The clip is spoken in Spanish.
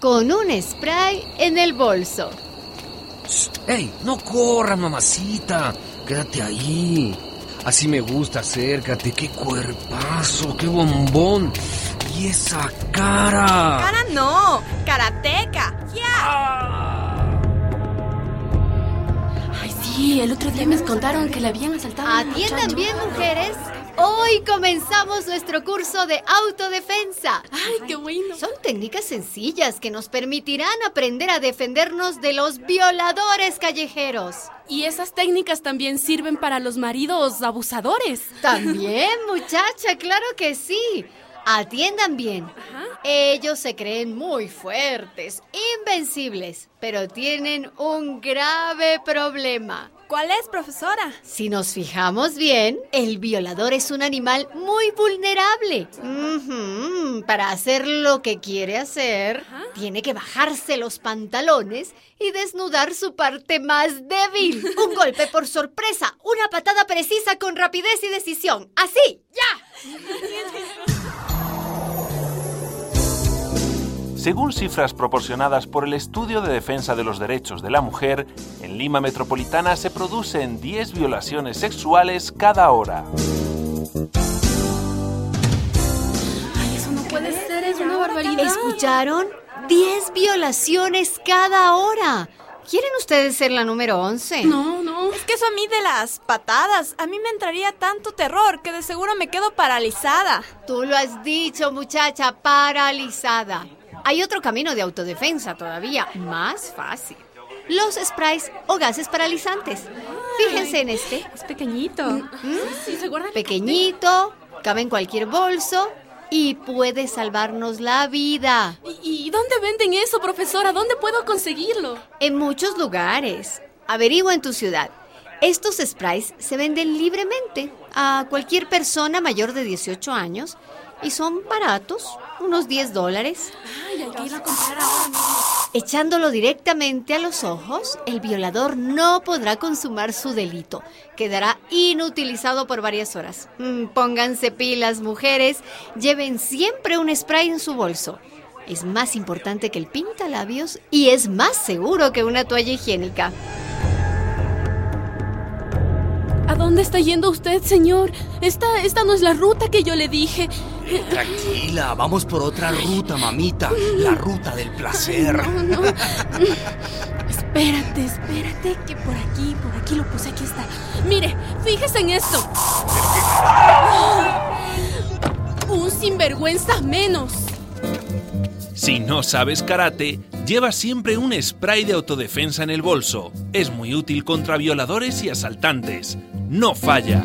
con un spray en el bolso. ¡Ey! No corras, mamacita. Quédate ahí. Así me gusta, acércate. ¡Qué cuerpazo! ¡Qué bombón! ¡Y esa cara! ¡Cara no! ¡Karateca! ¡Ya! Ay, sí, el otro día me contaron que le habían asaltado. Atiendan bien, mujeres. Hoy comenzamos nuestro curso de autodefensa. Ay, qué bueno. Son técnicas sencillas que nos permitirán aprender a defendernos de los violadores callejeros. Y esas técnicas también sirven para los maridos abusadores. También, muchacha, claro que sí. Atiendan bien. Ellos se creen muy fuertes, invencibles, pero tienen un grave problema. ¿Cuál es, profesora? Si nos fijamos bien, el violador es un animal muy vulnerable. Para hacer lo que quiere hacer, tiene que bajarse los pantalones y desnudar su parte más débil. Un golpe por sorpresa, una patada precisa con rapidez y decisión. Así, ya. Según cifras proporcionadas por el Estudio de Defensa de los Derechos de la Mujer, en Lima Metropolitana se producen 10 violaciones sexuales cada hora. Ay, eso no puede ser, es una barbaridad. ¿Escucharon? 10 violaciones cada hora. ¿Quieren ustedes ser la número 11? No, no. Es que eso a mí de las patadas, a mí me entraría tanto terror que de seguro me quedo paralizada. Tú lo has dicho, muchacha, paralizada. Hay otro camino de autodefensa todavía, más fácil. Los sprays o gases paralizantes. Fíjense en este. Es pequeñito. Sí, se guarda Pequeñito, cabe en cualquier bolso y puede salvarnos la vida. ¿Y, y dónde venden eso, profesora? ¿Dónde puedo conseguirlo? En muchos lugares. Averigua en tu ciudad. Estos sprays se venden libremente a cualquier persona mayor de 18 años y son baratos, unos 10 dólares. Ay, hay que ir a comprar ahora mismo. Echándolo directamente a los ojos, el violador no podrá consumar su delito. Quedará inutilizado por varias horas. Mm, pónganse pilas, mujeres. Lleven siempre un spray en su bolso. Es más importante que el pintalabios y es más seguro que una toalla higiénica. ¿A dónde está yendo usted, señor? Esta, esta no es la ruta que yo le dije. Tranquila, vamos por otra ruta, mamita. La ruta del placer. No, no. Espérate, espérate, que por aquí, por aquí lo puse, aquí está. Mire, fíjese en esto. Un sinvergüenza menos. Si no sabes karate, lleva siempre un spray de autodefensa en el bolso. Es muy útil contra violadores y asaltantes. No falla.